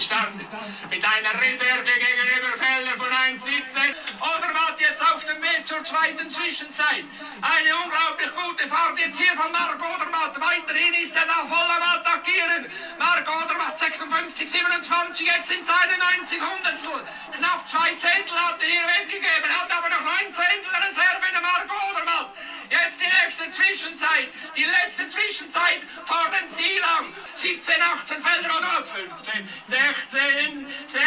gestartet. Mit einer Reserve gegenüber Felder von 1,17. Odermatt jetzt auf dem Weg zur zweiten Zwischenzeit. Eine unglaublich gute Fahrt jetzt hier von Marc Odermatt. Weiterhin ist er da voll am Attackieren. Marc Odermatt 56, 27, jetzt sind seine 90 Hundertstel. Knapp zwei Zehntel hat er hier weggegeben, hat aber noch 9 Zehntel Reserve in der Marc Odermatt. Nächste Zwischenzeit, die letzte Zwischenzeit vor dem Ziel an. 17, 18 Felder oder 15, 16, 16,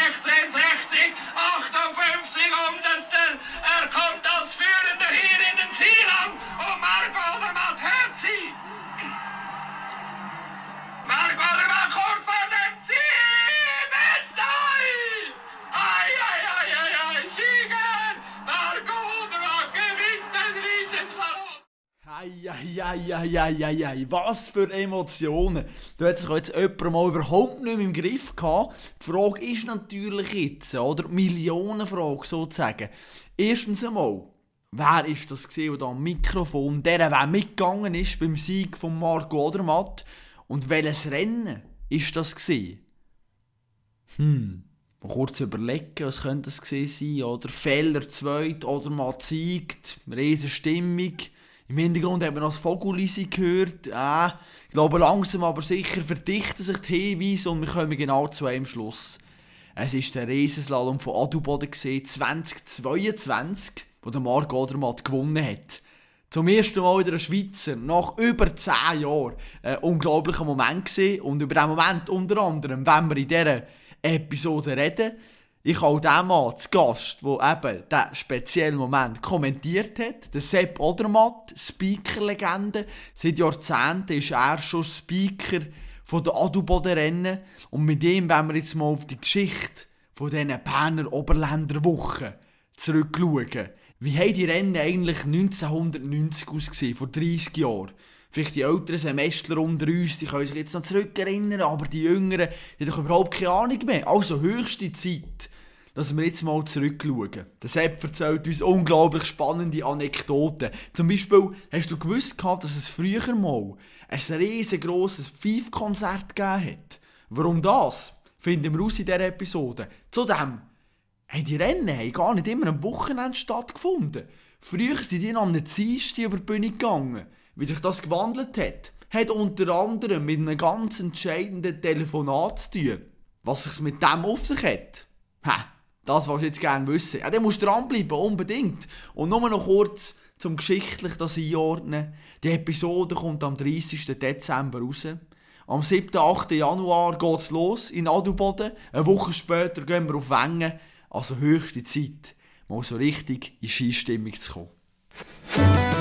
60, 58 Hundertstel. Er kommt als Führender hier in den Ziel an und Marco Odermatt hört sie. Marco Odermatt Eieieiei, was für Emotionen. Da hat sich jetzt jemand mal überhaupt nicht mehr im Griff gehabt. Die Frage ist natürlich jetzt, oder? Die Millionenfrage sozusagen. Erstens einmal, wer ist das gewesen, der da am Mikrofon, der, der mitgegangen ist beim Sieg von Marco Odermatt? Und welches Rennen ist das gewesen? Hm, mal kurz überlegen, was könnte das gewesen sein, oder? Feller zweit, Odermatt siegt, riesen Stimmung. Im Hintergrund haben wir noch das Vogelisi gehört. Äh, ich glaube, langsam aber sicher verdichten sich die Hinweise und wir kommen genau zu einem Schluss. Es war der Riesenslalom von Adelboden 2022, wo der Marc Odermatt gewonnen hat. Zum ersten Mal wieder ein Schweizer, nach über 10 Jahren. Ein unglaublicher Moment gewesen. Und über diesen Moment unter anderem, wenn wir in dieser Episode reden, ich habe auch den Mann zu Gast, der eben diesen speziellen Moment kommentiert hat. Der Sepp Odermatt, Speaker-Legende. Seit Jahrzehnten ist er schon Speaker von der Adelboden-Rennen. Und mit ihm wollen wir jetzt mal auf die Geschichte von diesen Berner Oberländer Wochen zurückschauen. Wie haben die Rennen eigentlich 1990 ausgesehen, vor 30 Jahren? Vielleicht die älteren Semester unter uns, die können sich jetzt noch zurückerinnern, aber die Jüngeren, die haben doch überhaupt keine Ahnung mehr. Also höchste Zeit, dass wir jetzt mal zurückschauen. Der Sepp erzählt uns unglaublich spannende Anekdoten. Zum Beispiel, hast du gewusst gehabt, dass es früher mal ein riesengroßes Pfeifkonzert gegeben hat? Warum das? Finden wir aus in dieser Episode. Zudem, hey, die Rennen haben gar nicht immer am Wochenende stattgefunden. Früher sind die am Dienstag über die Bühne gegangen. Wie sich das gewandelt hat, hat unter anderem mit einem ganz entscheidenden Telefonat zu tun. Was sich mit dem auf sich hat? Ha, das willst du jetzt gerne wissen. Ja, dann musst du dranbleiben, unbedingt. Und nur noch kurz zum geschichtlich das einordnen. Die Episode kommt am 30. Dezember raus. Am 7. 8. Januar geht's los in Adelboden. Eine Woche später gehen wir auf Wengen. Also höchste Zeit, mal so richtig in Skistimmung zu kommen.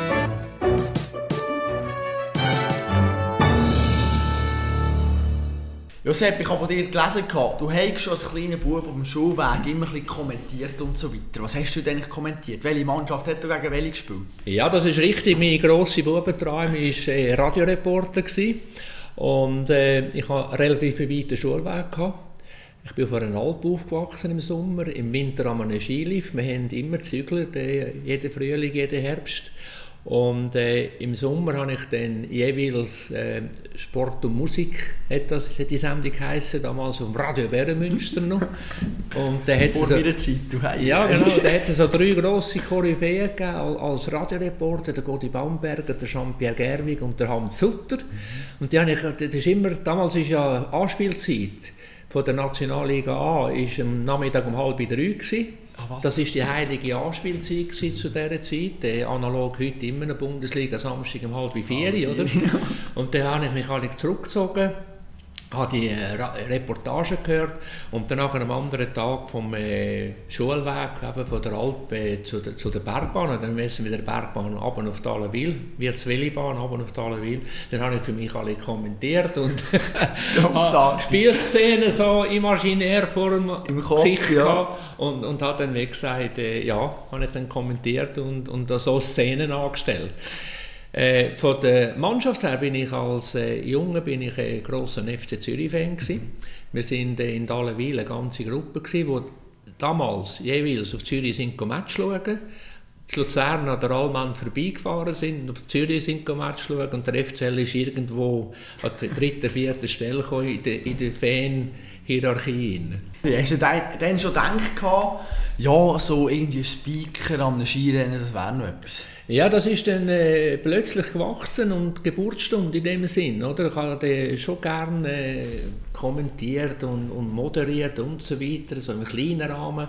Josep, ich habe von dir gelesen, du hast schon als kleiner Bub auf dem Schulweg immer ein bisschen kommentiert und so weiter. Was hast du denn kommentiert? Welche Mannschaft hat du gegen welche gespielt? Ja, das ist richtig. Mein grosser Bubentraum war äh, Radioreporter. Und äh, ich hatte relativ weiten Schulweg. Gehabt. Ich bin auf einer Alp aufgewachsen im Sommer, im Winter wir einen Skilift. Wir haben immer gezügelt, äh, jeden Frühling, jeden Herbst. Und äh, im Sommer habe ich dann jeweils äh, Sport und Musik, hat, das, hat die Sendung geheißen, damals auf dem Radio Bärenmünster noch. Und da Vor so, meiner Zeit, du hast. Ja, genau. Da hat es so drei grosse Koryphäen gegeben als Radioreporter, der Godi Baumberger, der Jean-Pierre Gerwig und der Hans Sutter. Und die habe ich, das ist immer, damals ist ja Anspielzeit von der Nationalliga A, ist am Nachmittag um halb drei gewesen. Ah, das war die heilige Anspielzeit zu dieser Zeit, äh, analog heute immer in der Bundesliga, Samstag um halb vier, oder? Und dann habe ich mich alle zurückgezogen, habe die äh, Reportage gehört und dann einem anderen Tag vom äh, Schulweg eben von der Alp äh, zu, der, zu der Bergbahn, und dann müssen wir mit der Bergbahn runter auf Dalenwil, wie die Willibahn runter auf Dalenwil, dann habe ich für mich alle kommentiert und Spielszenen so imaginär vor dem Im Kopf, Gesicht ja. und, und habe dann wie gesagt, äh, ja, habe ich dann kommentiert und, und so Szenen angestellt. Äh, von der Mannschaft her bin ich als äh, Junge bin ich ein grosser FC Zürich-Fan Wir sind äh, in Dalenwil eine ganze Gruppe gewesen, die damals jeweils auf Zürich sind Match schauen. zu Luzern an der Allmann vorbeigefahren sind, auf Zürich sind Match schauen und der FCL ist irgendwo an der dritten, vierten Stelle in der, der Fan-Hierarchie. Hast du dann schon gedacht, ja, so irgendwie Speaker am Skirennen, das wäre noch etwas? Ja, das ist dann äh, plötzlich gewachsen und Geburtsstunde in dem Sinn, oder? Ich habe schon gerne äh, kommentiert und, und, moderiert und so weiter, so im kleinen Rahmen.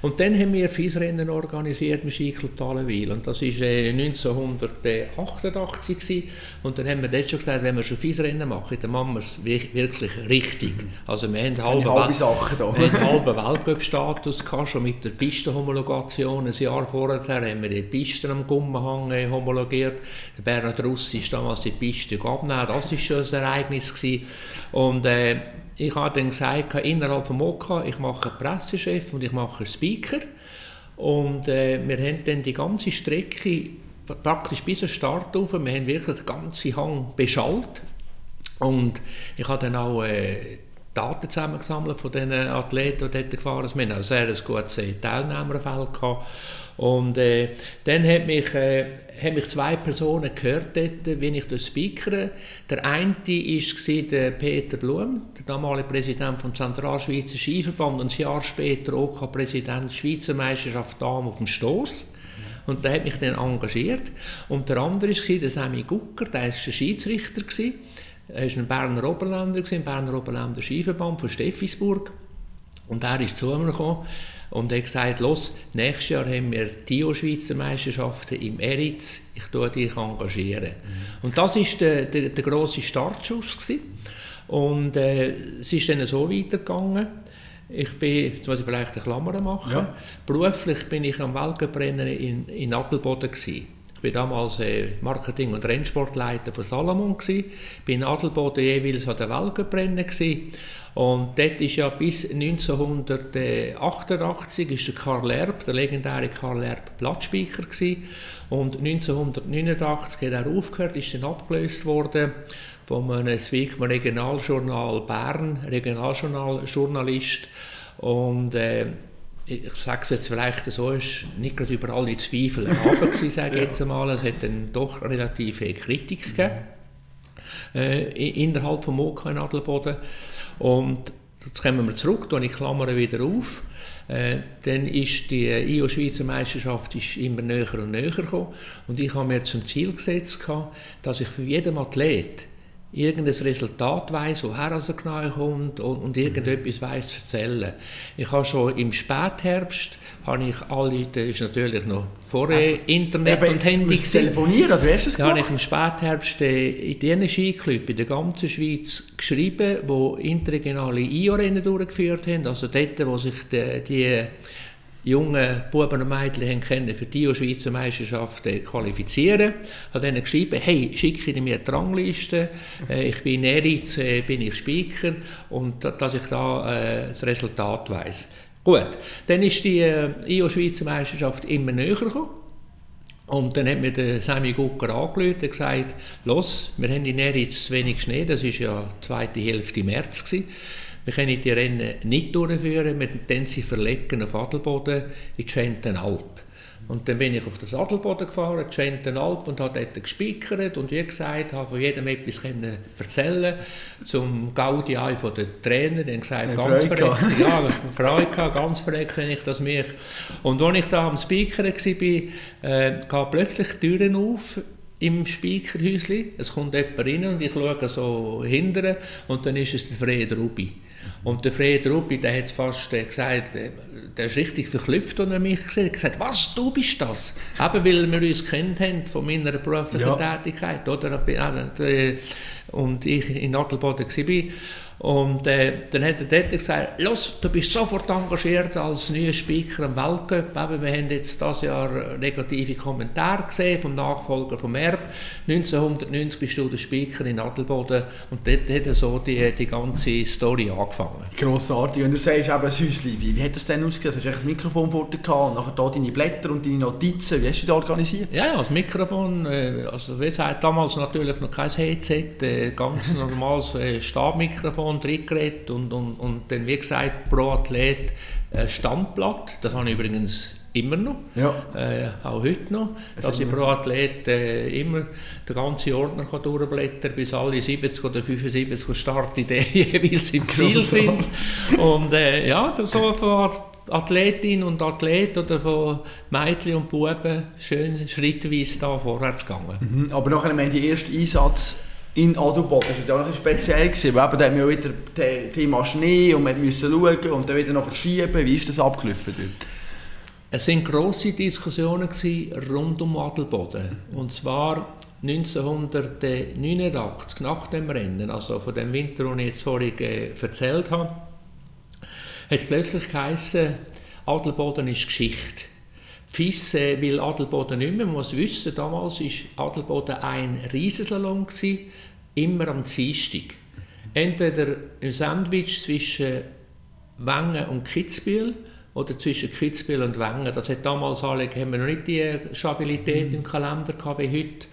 Und dann haben wir Fiesrennen organisiert im Skiclub Talenwil und das war äh, 1988 gewesen. und dann haben wir dort schon gesagt, wenn wir schon Fiesrennen machen, dann machen wir es wirklich richtig. Also wir haben halbe, halbe Sachen da. Wir haben halben Weltcup-Status schon mit der Pistenhomologation. Ein Jahr vorher haben wir die Pisten am Gummenhang äh, homologiert. Der Bernhard Russ ist damals die Piste abgenommen. Das war schon ein Ereignis gewesen. Und äh, ich habe dann gesagt, innerhalb von Moka, ich mache Pressechef und ich mache Speaker. Und äh, wir haben dann die ganze Strecke praktisch bis zum Start auf, wir haben wirklich den ganzen Hang beschallt. Und ich habe dann auch äh, Daten zusammengesammelt von den Athleten, die dort gefahren sind. Wir hatten auch sehr ein gutes Teilnehmerfeld. Und äh, dann haben mich, äh, mich zwei Personen gehört, dort, wie ich das speakere. Der eine war Peter Blum, der damalige Präsident vom Zentralschweizer Skiverband und ein Jahr später auch Präsident der Schweizer Meisterschaft Damen auf dem Stoß. Und der hat mich dann engagiert. Und der andere war Sammy Gucker, der war Schiedsrichter. Er war ein Berner Oberländer, im Berner Oberländer Skiverband von Steffisburg. Und er ist zu mir gekommen und hat gesagt, los, nächstes Jahr haben wir die Schweizer Meisterschaften im Eritz, ich tue dich engagieren. Mhm. Und das war der, der, der grosse Startschuss. Gewesen. Und äh, es ist dann so weitergegangen. Ich bin, jetzt muss ich vielleicht eine Klammer machen, ja. beruflich bin ich am Weltcuprennen in, in Adelboden gewesen. Ich war damals äh, Marketing- und Rennsportleiter von Salomon. War in Adelboden jeweils an der Weltcuprennen. Und dort ist ja bis 1988 ist der Karl Erb, der legendäre Karl Erb, Platzspeicher gewesen. Und 1989 hat er aufgehört, ist dann abgelöst worden von einem Swigman Regionaljournal Bern, Regionaljournalist. Und äh, ich sage es jetzt vielleicht so, ist nicht gerade über alle Zweifel erhaben gewesen, sage ich jetzt einmal. Es hat dann doch relativ viel Kritik gegeben äh, innerhalb von Moka in Adelboden. Und jetzt kommen wir zurück, da ich Klammern wieder auf. Äh, dann ist die IO-Schweizer Meisterschaft ist immer näher und näher gekommen. Und ich habe mir zum Ziel gesetzt, dass ich für jeden Athlet irgendein Resultat weiß, woher er genau kommt und, und irgendetwas weiß zu erzählen. Ich habe schon im Spätherbst habe ich alle, das ist natürlich noch vor äh, Internet aber und Handy telefonieren, du hast es Da habe ich im Spätherbst äh, in diesen Skiclub in der ganzen Schweiz geschrieben, wo interregionale IO-Rennen durchgeführt haben, also dort, wo sich die, die junge Buben und Mädchen können für die Schweizer Meisterschaften qualifizieren. Habe ihnen geschrieben, hey, schicke mir die Rangliste, äh, ich bin in Eritz, äh, bin ich Speaker und dass ich da äh, das Resultat weiß. Gut, dann ist die IO-Schweizer Meisterschaft immer näher gekommen. Und dann hat mir der Sammy Gucker angerufen und gesagt, los, wir haben in Eritz zu wenig Schnee, das war ja die zweite Hälfte März gewesen. Wir können die Rennen nicht durchführen, wir können sie verlegen auf Adelboden in die Schentenalp. Und dann bin ich auf das Adelboden gefahren, die Schentenalp, und habe dort gespickert und wie gesagt, habe von jedem etwas können erzählen Zum Gaudi von den Trainer, dann gesagt, ja, ganz verreckt, ja, Freude gehabt, ganz verreckt ich das mich. Und als ich da am Speaker war, äh, gehen plötzlich Türen auf im Speakerhäuschen. Es kommt jemand rein und ich schaue so hinterher und dann ist es der Fred Rubi. Und der Fred Ruppi, der hat fast äh, gesagt, äh, der ist richtig verklüpft, als er mich gesehen hat. gesagt, was, du bist das? Eben, weil wir uns kennt haben von meiner beruflichen ja. Tätigkeit, oder? Äh, und ich in Adelboden war. Und äh, dann hat er dort gesagt, los, du bist sofort engagiert als neuer Speaker am Weltcup. Eben, wir haben jetzt dieses Jahr negative Kommentare gesehen vom Nachfolger von Erb. 1990 bist du der Speaker in Adelboden und dort hat so die, die ganze Story angefangen. Grossartig. Und du sagst eben das Häuschen, wie, wie hat das denn ausgesehen? Hast du das Mikrofon vor dir gehabt und nachher da deine Blätter und deine Notizen, wie hast du das organisiert? Ja, ja das Mikrofon, äh, also wie gesagt, damals natürlich noch kein Headset, äh, ganz normales äh, Stabmikrofon Mikrofon drin und, und, und dann, wie gesagt, pro Athlet ein Standblatt. Das habe ich übrigens immer noch, Ja. äh, auch heute noch, dass ich pro Athlet äh, immer den ganzen Ordner kann durchblättern bis alle 70 oder 75 Startideen jeweils im Ziel sind. Und äh, ja, so von Athletin und Athlet oder von Mädchen und Buben schön schrittweise da vorwärts gegangen. Mhm, Aber nachher, haben die ersten Einsatz in Adelboden, das war auch speziell, gewesen, weil eben, da haben wir wieder das Thema Schnee und wir mussten schauen und dann wieder noch verschieben. Wie ist das abgelaufen dort? Es sind grosse Diskussionen rund um Adelboden. Und zwar 1989, nach dem Rennen, also von dem Winter, den ich jetzt vorhin äh, erzählt habe, hat es plötzlich geheißen, Adelboden ist Geschichte. FIS äh, will Adelboden nicht mehr. Man muss wissen, damals war Adelboden ein Riesenslalom, gewesen, immer am Dienstag. Entweder im Sandwich zwischen Wengen und Kitzbühel oder zwischen Kitzbühel und Wengen. Das hat damals alle, haben wir noch nicht die Stabilität im Kalender gehabt wie heute.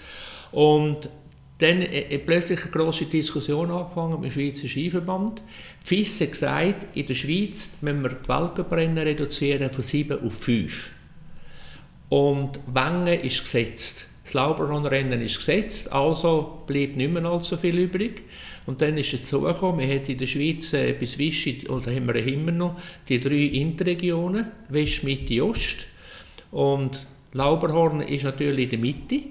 Und dann hat plötzlich eine grosse Diskussion angefangen mit dem Schweizer Skiverband. Die FIS hat gesagt, in der Schweiz müssen wir die Weltcuprennen reduzieren von 7 auf 5. Und Wengen ist gesetzt. Das Lauberhornrennen ist gesetzt, also bleibt nicht mehr allzu viel übrig. Und dann ist es so gekommen, wir haben in der Schweiz äh, bis Vichy, oder haben wir immer noch, die drei Interregionen, West, Mitte, Ost. Und Lauberhorn ist natürlich in der Mitte,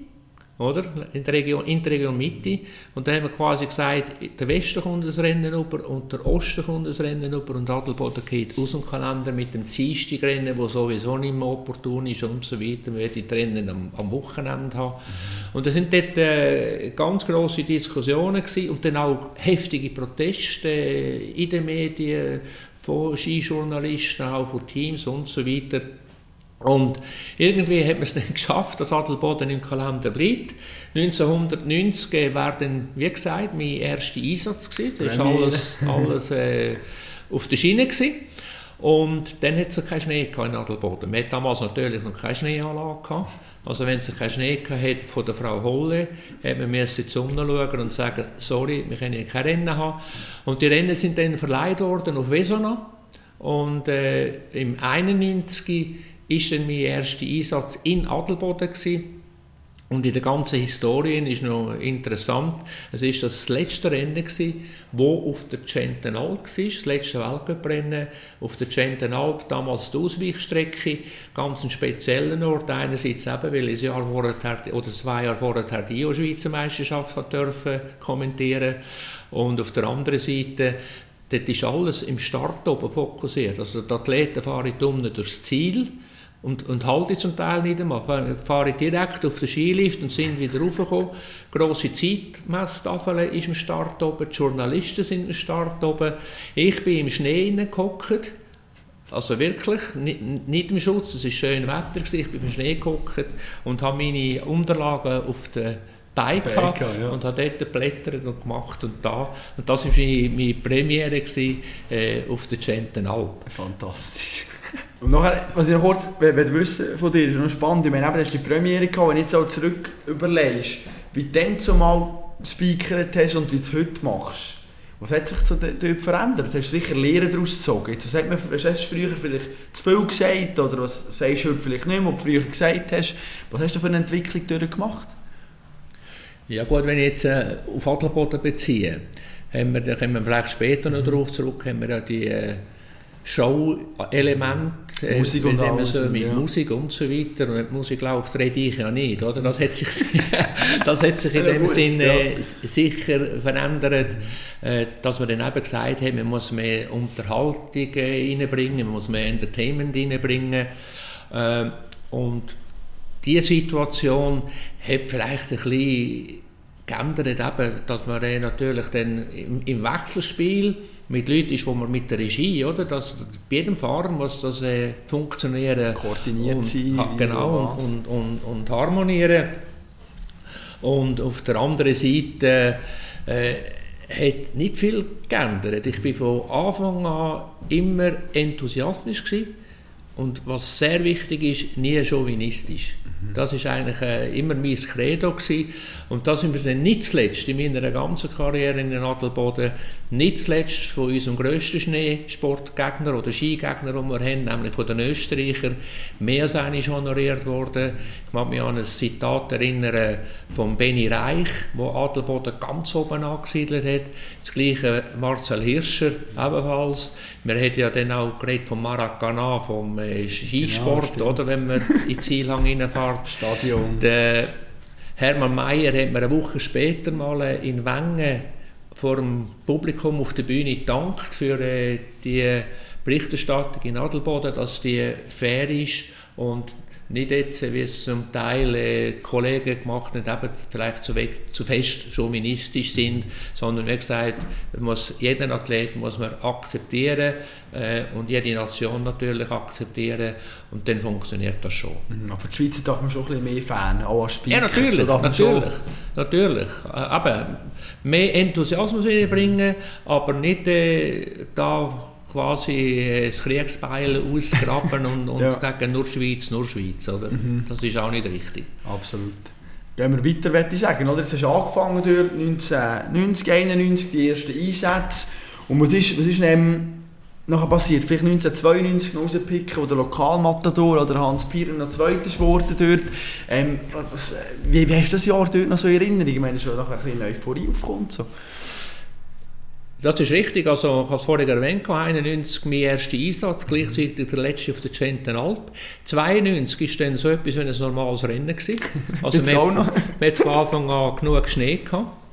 oder? In der Region, in der Region Mitte. Und dann haben wir quasi gesagt, der Westen kommt das Rennen über und der Osten kommt das Rennen über und Adelboden geht aus dem Kalender mit dem Dienstagrennen, wo sowieso nicht mehr opportun ist und so weiter. Wir werden die Rennen am, am Wochenende haben. Und das sind dort äh, ganz grosse Diskussionen gewesen und dann auch heftige Proteste äh, in den Medien von Skijournalisten, auch von Teams und so weiter. Und irgendwie hat man es dann geschafft, dass Adelboden im Kalender bleibt. 1990 war dann, wie gesagt, mein erster Einsatz. Gewesen. Das war alles, alles äh, auf der Schiene. Gewesen. Und dann hat es keinen Schnee in Adelboden. Man hat damals natürlich noch keine Schneeanlage gehabt. Also wenn es keinen Schnee hat von der Frau Holle, hat man die Sonne schauen und sagen, sorry, wir können hier kein Rennen haben. Und die Rennen sind dann verleiht worden auf Vesona. Und äh, im 91 ist dann mein erster Einsatz in Adelboden gewesen. Und in der ganzen Historie ist noch interessant, es ist das letzte Rennen gewesen, wo auf der Centenalp war, das letzte Weltcuprennen auf der Centenalp, damals die Ausweichstrecke, ganz ein spezieller Ort, einerseits eben, weil ich Jahr vorher, oder zwei Jahre vorher die Schweizer Meisterschaft hat dürfen kommentieren. Und auf der anderen Seite dort ist alles im Start oben fokussiert, also die Athleten fahren unten durchs Ziel, und, und halte zum Teil nicht einmal. Fahre direkt auf den Skilift und sind wieder raufgekommen. Grosse Zeitmesstafel ist im Start oben, die Journalisten sind im Start oben. Ich bin im Schnee hineingehockt. Also wirklich, nicht, nicht im Schutz, es war schön Wetter, ich bin im Schnee gehockt und habe meine Unterlagen auf den Bein gehabt ja. und habe dort geblättert und gemacht und da. Und das war meine, meine Premiere gewesen, äh, auf der Centenalp. Fantastisch. Und nachher, was ich noch kurz wissen von dir, ist noch spannend, ich meine, du hast die Premiere gehabt, wenn du jetzt auch zurück überlegst, wie du dann zumal gespeakert hast und wie du es heute machst. Was hat sich dort verändert? Hast du sicher Lehren daraus gezogen? Jetzt, was hat man, hast du früher vielleicht zu viel gesagt oder was sagst du heute vielleicht nicht mehr, was du früher gesagt hast? Was hast du für eine Entwicklung durchgemacht? Ja gut, wenn ich jetzt äh, auf Adelboden beziehe, haben wir, da kommen wir vielleicht später noch darauf zurück, haben wir ja die äh, Show-Element, äh, Musik und alles, so, mit ja. Musik und so weiter. Und wenn die Musik läuft, rede ich ja nicht, oder? Das hat sich, das hat sich in ja, dem Sinne ja. sicher verändert, äh, dass wir dann eben gesagt haben, man muss mehr Unterhaltung äh, reinbringen, man muss mehr Entertainment reinbringen. Äh, und diese Situation hat vielleicht ein bisschen geändert, eben, dass man natürlich dann im, im Wechselspiel mit Leuten ist, wo man mit der Regie, oder? Dass, bei jedem Fahrer muss das äh, funktionieren. Koordiniert sein. Genau, und, und, und, und, harmonieren. Und auf der anderen Seite äh, hat nicht viel geändert. Ich war von Anfang an immer enthusiastisch gewesen und was sehr wichtig ist, nie chauvinistisch. Das ist eigentlich äh, immer mein Credo gewesen. Und das sind wir dann nicht zuletzt in meiner ganzen Karriere in den Adelboden, nicht zuletzt von unserem grössten Schneesportgegner oder Skigegner, den wir haben, nämlich von den Österreichern, mehr als einmal honoriert worden. Ich mag mich an ein Zitat erinnern von Benny Reich, wo Adelboden ganz oben angesiedelt hat. Das gleiche Marcel Hirscher ebenfalls. Wir haben ja dann auch geredet vom Maracana, vom äh, Skisport, genau, oder, wenn man in Zielhang reinfährt. Stadion. Der Hermann Mayer hat mir eine Woche später mal in Wengen vor dem Publikum auf der Bühne gedankt für äh, die Berichterstattung in Adelboden, dass die fair ist und nicht jetzt, wie es zum Teil äh, Kollegen gemacht haben, eben vielleicht zu, weg, zu fest chauvinistisch sind, sondern wie gesagt, muss, jeden Athlet muss man akzeptieren äh, und jede Nation natürlich akzeptieren und dann funktioniert das schon. Mhm, aber für die Schweizer darf man schon ein bisschen mehr Fan, auch als Speaker. Ja, natürlich, natürlich, natürlich. Aber mehr Enthusiasmus bringen, aber nicht äh, da quasi äh, das Kriegsbeil ausgraben und, und ja. sagen, nur Schweiz, nur Schweiz. Oder? Mhm. Das ist auch nicht richtig. Absolut. Gehen wir weiter, würde ich sagen. Oder? Es hast angefangen durch 1990, 1991, die ersten Einsätze. Und was ist, was ist dann nachher passiert? Vielleicht 1992 noch rauspicken, wo der Lokalmatador oder Hans Pirer noch Zweiter geworden dort. Ähm, was, wie, wie hast du das Jahr dort noch so in Erinnerung? Ich meine, schon nachher ein bisschen Euphorie aufkommt. So. Das ist richtig, also ich habe es vorhin erwähnt, 91 mein erster Einsatz, gleichzeitig der letzte auf der Alp. 92 war dann so etwas wie ein normales Rennen. Gewesen. Also man, man hat von Anfang an genug Schnee gehabt.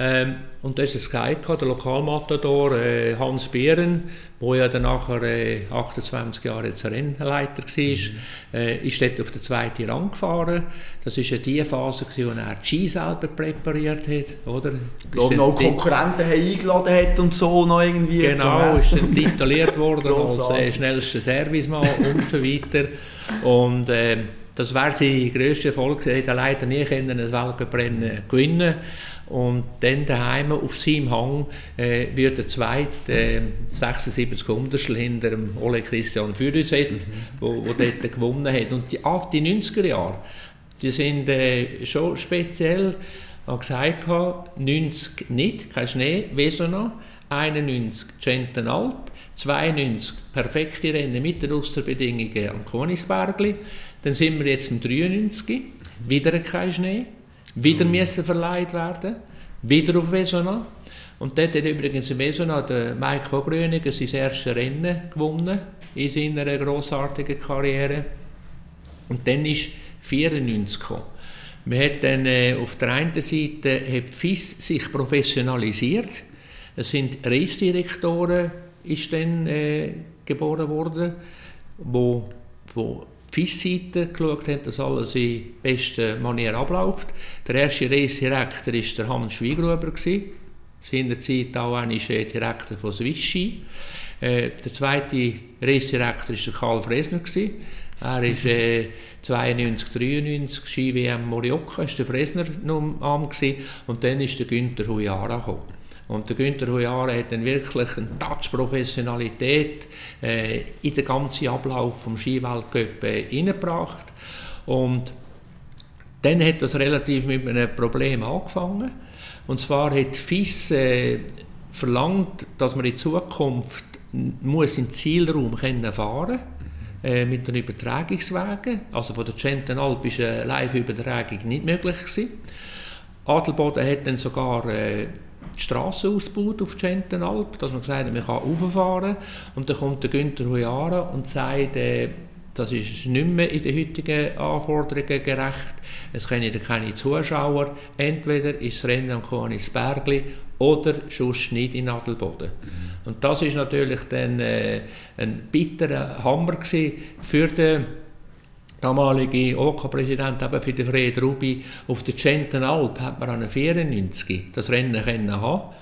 Ähm, und da ist es Guide der Lokalmatador äh, Hans Beeren, der ja dann nachher äh, 28 Jahre jetzt Rennleiter war, mhm. äh, ist dort auf den zweiten Rang gefahren. Das war ja die Phase, gewesen, wo er die Ski selber präpariert hat, oder? Ich glaube, noch Konkurrenten haben eingeladen hat und so noch irgendwie Genau, ist dann tituliert worden als äh, schnellster Servicemann und so weiter. Und äh, das wäre sein grösster Erfolg. Er hätte leider nie können ein Weltcuprennen gewinnen und dann daheim auf seinem Hang äh, wird der zweite äh, 76 Hundertstel hinter dem Ole Christian Fürüset, mhm. wo, wo dort gewonnen hat. Und die, ab die 90er Jahre, die sind äh, schon speziell. Ich habe gesagt, 90 nicht, kein Schnee, Vesona, 91 Gentenalp, 92 perfekte Rennen mit den Ausserbedingungen am Konisbergli. Dann sind wir jetzt im 93, wieder kein Schnee, wieder mhm. müssen verleiht werden, wieder auf Vesona. Und dort hat übrigens in Vesona der Mike von Gröningen sein erstes Rennen gewonnen in seiner grossartigen Karriere. Und dann ist 94 gekommen. Man hat dann äh, auf der einen Seite hat FIS sich professionalisiert. Es sind Reisdirektoren ist dann äh, geboren worden, wo, wo FIS-Seite geschaut haben, dass alles in bester Manier abläuft. Der erste Reisdirektor war der Hans Schweigruber. Seinerzeit auch einer Direktor von Swisski. Äh, der zweite Reisdirektor war der Karl Fresner. Er ist äh, 92, 93 Ski-WM Morioka, ist der Fresner am und dann ist der Günther Huyara gekommen. Und der Günther Hujara hat dann wirklich eine Touch-Professionalität äh, in den ganzen Ablauf vom Skiweltcup äh, hineingebracht. Und dann hat das relativ mit einem Problem angefangen. Und zwar hat FIS äh, verlangt, dass man in Zukunft muss im Zielraum können fahren äh, mit den Übertragungswegen. Also von der Gentenalp war eine Live-Übertragung nicht möglich gewesen. Adelboden hat dann sogar äh, die Straße ausgebaut auf Gentenalp, dass man gesagt hat, man kann rauffahren. Und dann kommt der Günther Hujara und sagt, äh, das ist nicht mehr in den heutigen Anforderungen gerecht. Es können keine Zuschauer. Entweder ist das Rennen am Koanisbergli oder sonst nicht in Adelboden. Mhm. Und das ist natürlich dann äh, ein bitterer Hammer für den damalige OK-Präsident OK für den Fred Rubi auf der Gentenalp hat man an 94 das Rennen können haben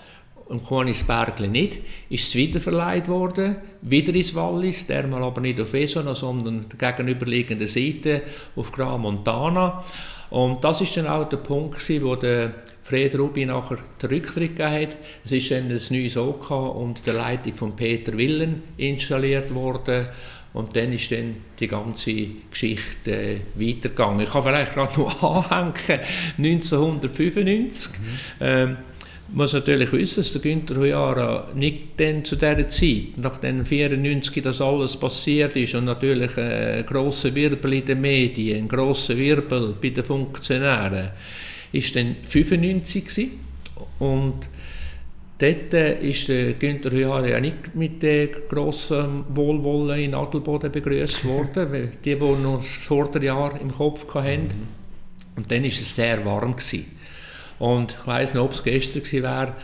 und Koanisbergli nicht, ist es wieder verleiht worden, wieder ins Wallis, dermal aber nicht auf Esona, sondern der gegenüberliegenden Seite auf Gran Montana. Und das ist dann auch der Punkt, wo der Fred Rubi nachher den Rücktritt gegeben hat. Es ist dann ein neues OK unter der Leitung von Peter Willen installiert worden. Und dann ist dann die ganze Geschichte äh, weitergegangen. Ich kann vielleicht gerade noch anhängen, 1995. Mhm. Ähm, muss natürlich wissen, dass der Günther Hujara nicht dann zu dieser Zeit, nachdem 1994 das alles passiert ist und natürlich ein grosser Wirbel in den Medien, ein grosser Wirbel bei den Funktionären, ist dann 95 gewesen. und dort ist der Günther Hujara ja nicht mit dem grossen Wohlwollen in Adelboden begrüßt worden, weil die, die noch das Vorderjahr im Kopf hatten. Mhm. Und dann war es sehr warm. Gewesen. Und ich weiss noch, ob es gestern war,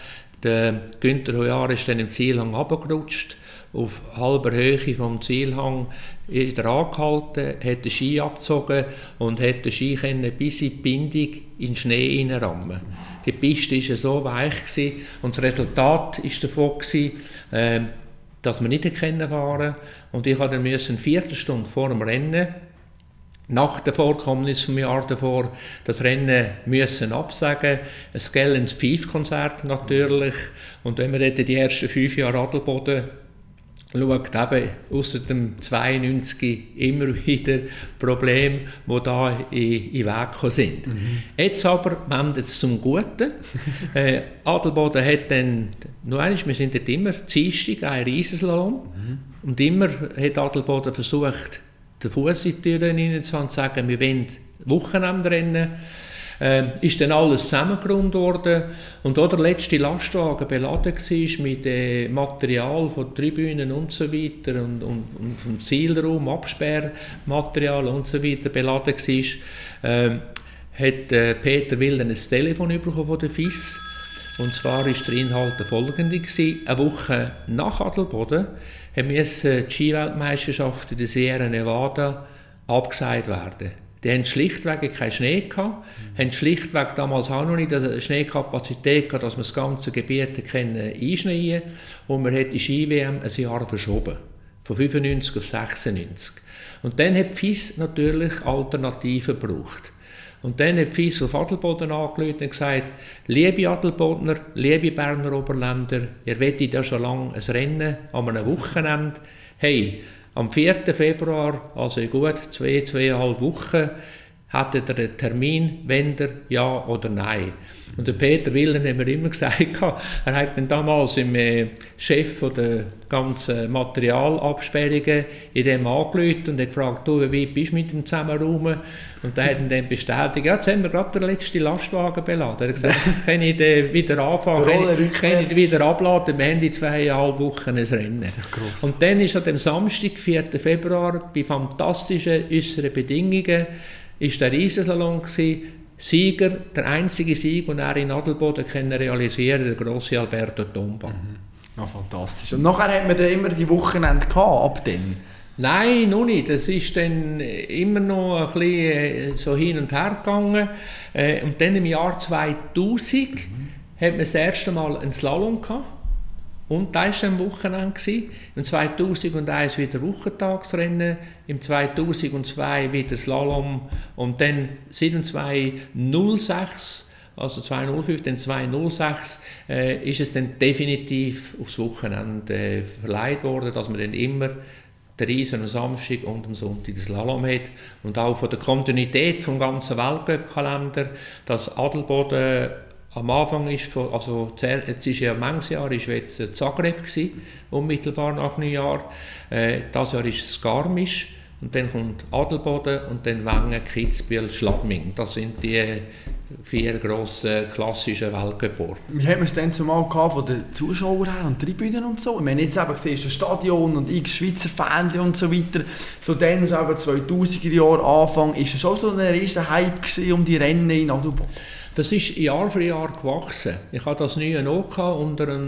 der Günther Hojar ist dann im Zielhang abgerutscht, auf halber Höhe vom Zielhang wieder angehalten, hat den Ski abgezogen und hat den Ski bis in die Bindung in den Schnee reinrammen. Die Piste war so weich gewesen, und das Resultat war davon, gewesen, äh, dass wir nicht fahren konnten. Und ich musste dann eine Viertelstunde vor dem Rennen nach dem Vorkommnis vom Jahr davor das Rennen müssen absagen. Es gelten Pfeifkonzert natürlich. Und wenn man dort die ersten fünf Jahre Adelboden schaut, eben außer dem 92 immer wieder Probleme, die da in, in Weg sind. Mhm. Jetzt aber wendet es zum Guten. äh, Adelboden hat dann, noch einmal, wir sind dort immer Dienstag, ein Riesenslalom. Mhm. Und immer hat Adelboden versucht, den Fuß in die Tür und sagen, wir wollen Wochenendrennen. Äh, ist dann alles zusammengerundet worden und auch der letzte Lastwagen beladen war mit äh, Material von Tribünen und so weiter und, und, und vom Zielraum, Absperrmaterial und so weiter beladen war, äh, hat äh, Peter Wilden ein Telefon von der FIS und zwar ist der Inhalt der folgende gewesen. Eine Woche nach Adelboden musste die Skiweltmeisterschaft in der Sierra Nevada abgesagt werden. Die haben schlichtweg keinen Schnee gehabt, mhm. haben schlichtweg damals auch noch nicht eine Schneekapazität gehabt, dass man das ganze Gebiet können einschneien und man hat die Ski-WM ein Jahr verschoben. Von 95 auf 96. Und dann hat FIS natürlich Alternativen gebraucht. Und dann hat Fies auf Adelboden angerufen und gesagt, liebe Adelbodner, liebe Berner Oberländer, ihr wettet ja schon lange ein Rennen an einem Wochenende. Hey, am 4. Februar, also gut zwei, zweieinhalb Wochen, Hätte er einen Termin, wenn er ja oder nein? Und der Peter Willen hat mir immer gesagt, er hat dann damals im äh, Chef der ganzen Materialabsperrungen in dem angerufen und hat gefragt, du, wie bist du mit dem Zusammenraumen? Und der hat dann bestätigt, ja, jetzt haben wir gerade den letzten Lastwagen beladen. Er hat gesagt, kann ich den wieder anfangen, kann ich, kann ich den wieder abladen, wir haben in zweieinhalb Wochen ein Rennen. Und dann ist an dem Samstag, 4. Februar, bei fantastischen äußeren Bedingungen, ist der Riesensalon Sieger, der einzige Sieg, den er in Adelboden können realisieren der grosse Alberto Tomba. Mhm. Ja, fantastisch. Und nachher hat man dann immer die Wochenende gehabt, ab dann? Nein, noch nicht. Es ist dann immer noch ein bisschen äh, so hin und her gegangen. Äh, und dann im Jahr 2000 mhm. hat man das erste Mal einen Slalom gehabt. Und das war am Wochenende. Im 2001 wieder Wochentagsrennen, im 2002 wieder Slalom und dann seit 2006 also 205, dann 206, äh, ist es dann definitiv aufs Wochenende äh, verleiht worden, dass man dann immer den Riesen am Samstag und am Sonntag den Slalom hat. Und auch von der Kontinuität vom ganzen Weltcup-Kalender, dass Adelboden am Anfang ist, also jetzt ist ja manches Jahr ist jetzt Zagreb gewesen, unmittelbar nach Neujahr. Äh, das Jahr ist es Garmisch und dann kommt Adelboden und dann Wengen, Kitzbühel, Schladming. Das sind die vier grossen klassischen Weltgeburten. Wie haben wir es denn zumal von den Zuschauern her und Tribünen und so? Ich meine, jetzt eben gesehen, ist ein Stadion und x Schweizer Fans und so weiter. So dann, so eben 2000er Jahre Anfang, ist es schon so ein riesen Hype um die Rennen in Adelboden? Das ist Jahr für Jahr gewachsen. Ich habe das nie noch unter,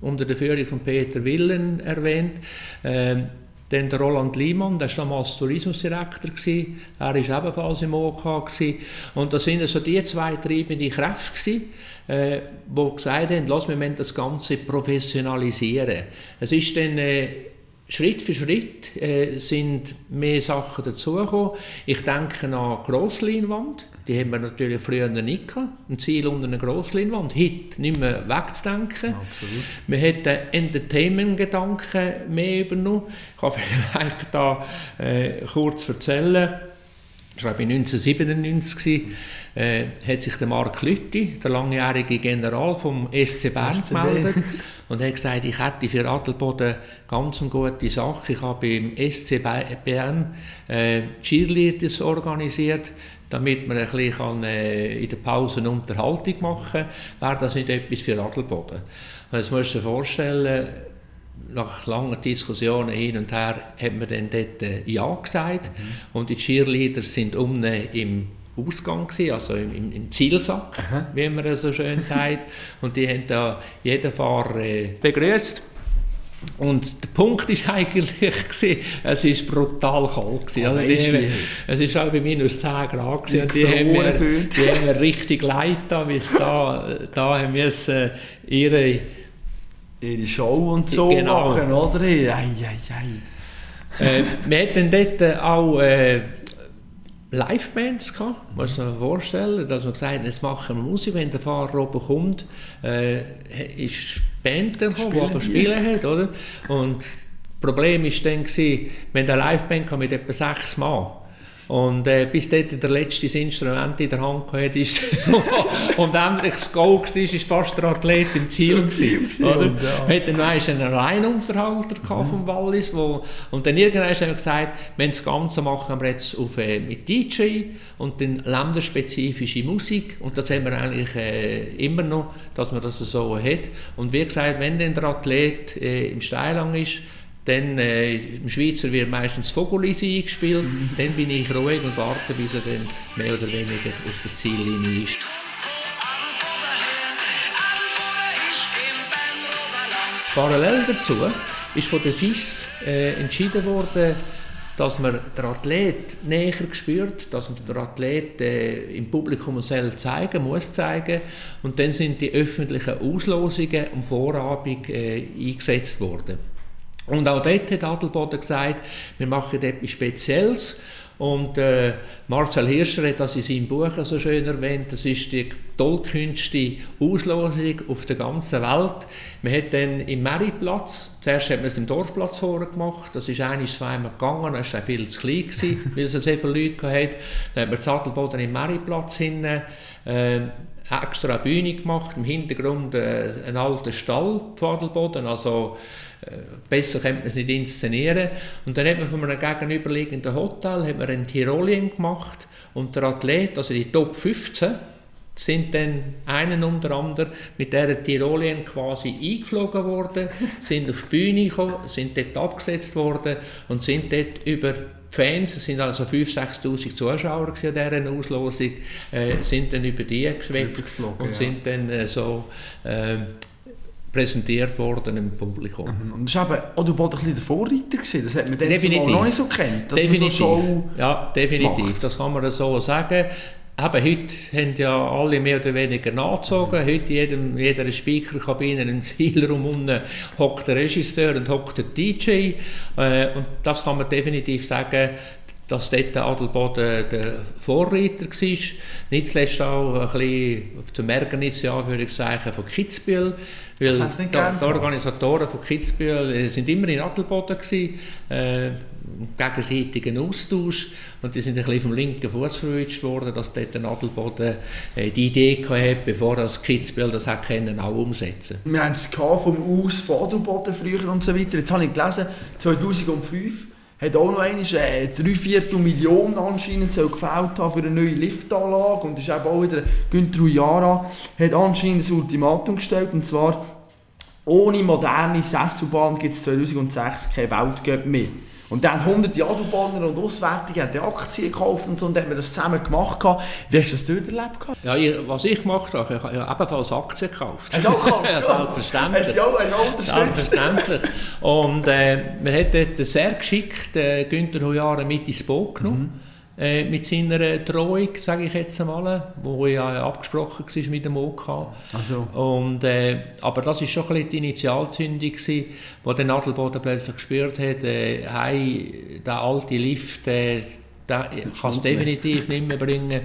unter der Führung von Peter Willen erwähnt. Ähm, dann der Roland Liemann, der war damals Tourismusdirektor, er war ebenfalls im OK. Gewesen. Und das sind also die zwei treibende Kräfte, äh, die gesagt haben, lass, wir müssen das Ganze professionalisieren. Es ist dann äh, Schritt für Schritt äh, sind mehr Sachen dazugekommen. Ich denke an Grossleinwand die haben wir natürlich früher nicht gehabt. Ein Ziel unter einer Grossleinwand. Heute nicht mehr wegzudenken. Absolut. Wir hätten Entertainment-Gedanken mehr übernommen. Ich kann vielleicht da äh, kurz erzählen. Das war 1997, äh, hat sich der Mark Lütti, der langjährige General vom SC Bern, SCB. gemeldet und hat gesagt, ich hätte für Adelboden ganz eine gute Sache. Ich habe beim SC Bern äh, Cheerleaders organisiert, damit man ein bisschen kann, äh, in der Pause eine Unterhaltung machen kann. Wäre das nicht etwas für Adelboden? Und jetzt musst du dir vorstellen, nach langen Diskussionen hin und her hat man dann dort äh, Ja gesagt. Mhm. Und die Cheerleaders sind unten im Ausgang gewesen, also im, im, Zielsack, wie man so schön sagt. Und die haben da jeden Fahrer äh, begrüßt. Und der Punkt ist eigentlich, gewesen, es ist brutal kalt gewesen. Also die wie? es ist auch bei minus 10 Grad gewesen. Und die haben, gefroren die haben mir richtig leid da, wie sie da, da haben müssen, ihre Ihre Show und so Genau. machen, oder? Ei, ei, ei. äh, wir hatten dort auch äh, Livebands gehabt, muss man sich vorstellen, dass man gesagt hat, jetzt machen wir Musik, wenn der Fahrer oben kommt, äh, ist Band dann gekommen, die einfach spielen hat, oder? Und das Problem war dann, gewesen, wenn der Liveband kam mit etwa sechs Mann, und äh, bis dort der letzte Instrument in der Hand hatte, ist und endlich das Goal war, ist fast der Athlet im Ziel. Gewesen, oder? und ja. Wir hatten noch einen Alleinunterhalter Mhm. vom Wallis, wo, und dann irgendwann haben wir gesagt, wenn das Ganze machen wir jetzt auf, äh, mit DJ und dann länderspezifische Musik und das haben wir eigentlich äh, immer noch, dass man das so hat. Und wie gesagt, wenn dann der Athlet äh, im Steilang ist, dann äh, im Schweizer wird meistens Vogelis eingespielt, Mhm. dann bin ich ruhig und warte, bis er dann mehr oder weniger auf der Ziellinie ist. Parallel dazu ist von der FIS äh, entschieden worden, dass man den Athlet näher spürt, dass man den Athlet äh, im Publikum soll zeigen muss zeigen und dann sind die öffentlichen Auslosungen am Vorabend äh, eingesetzt worden. Und auch dort hat Adelboden gesagt, wir machen etwas Spezielles. Und äh, Marcel Hirscher hat das in seinem Buch so schön erwähnt, das ist die tollkühnste Auslosung auf der ganzen Welt. Man hat dann im Meritplatz, zuerst hat man es im Dorfplatz vorher gemacht, das ist eigentlich zweimal gegangen, das war viel zu klein, gewesen, weil es so viele Leute hatte. Dann hat man das Adelboden im Meritplatz hinten äh, extra eine Bühne gemacht, im Hintergrund äh, ein alter Stall, Pfadelboden, also besser könnte man es nicht inszenieren. Und dann hat man von einem gegenüberliegenden Hotel hat man ein Tirolien gemacht und der Athlet, also die Top 15, sind dann einen unter anderem mit dieser Tirolien quasi eingeflogen worden, sind auf die Bühne gekommen, sind dort abgesetzt worden und sind dort über Fans, es sind also 5'000, 6'000 Zuschauer an dieser Auslosung, äh, sind dann über die geschwebt und ja. sind dann äh, so äh, präsentiert worden im Publikum. Und das war eben auch ein bisschen der Vorreiter. Gewesen. Das hat man Definitiv. noch nicht so kennt. Definitiv. So ja, definitiv. macht. Das kann man so sagen. Eben, heute haben ja alle mehr oder weniger nachgezogen. Heute in jeder Speakerkabine, in Zielraum unten hockt der Regisseur und hockt der DJ. Äh, und das kann man definitiv sagen, dass dort Adelboden der Vorreiter war. Nicht zuletzt auch ein bisschen zum Ärgernis, ja, würde ich sagen, von Kitzbühel. Weil Das die, die. Organisatoren von Kitzbühel äh, sind immer in Adelboden gewesen, äh, gegenseitigen Austausch und die sind ein bisschen vom linken Fuß verwünscht worden, dass dort der Adelboden äh, die Idee hatte, bevor das Kitzbühel das hat können, auch umsetzen. Wir haben es vom Aus von Adelboden früher und so weiter. Jetzt habe ich gelesen, 2005 hat auch noch einmal äh, drei Viertel Millionen anscheinend gefällt haben für eine neue Liftanlage und ist eben auch wieder Günther Huyara hat anscheinend ein Ultimatum gestellt und zwar ohne moderne Sesselbahn gibt es 2006 kein Weltcup mehr. Und dann haben hunderte Adelbahner und Auswärtige haben die Aktien gekauft und so und dann haben wir das zusammen gemacht. Wie hast du das dort erlebt? Ja, ich, was ich gemacht habe, ich habe ebenfalls Aktien gekauft. Hast du auch gekauft? ja, selbstverständlich. Hast du auch, hast auch unterstützt? Selbstverständlich. Und äh, man hat dort sehr geschickt äh, Günther Huyara mit ins Boot genommen. Äh, mit seiner Drohung, sage ich jetzt einmal, wo ja abgesprochen war mit dem OK. Also. Und, äh, aber das war schon ein bisschen die Initialzündung, gewesen, wo der Nadelboden plötzlich gespürt hat, äh, hey, der alte Lift, äh, der kann es definitiv nicht mehr bringen.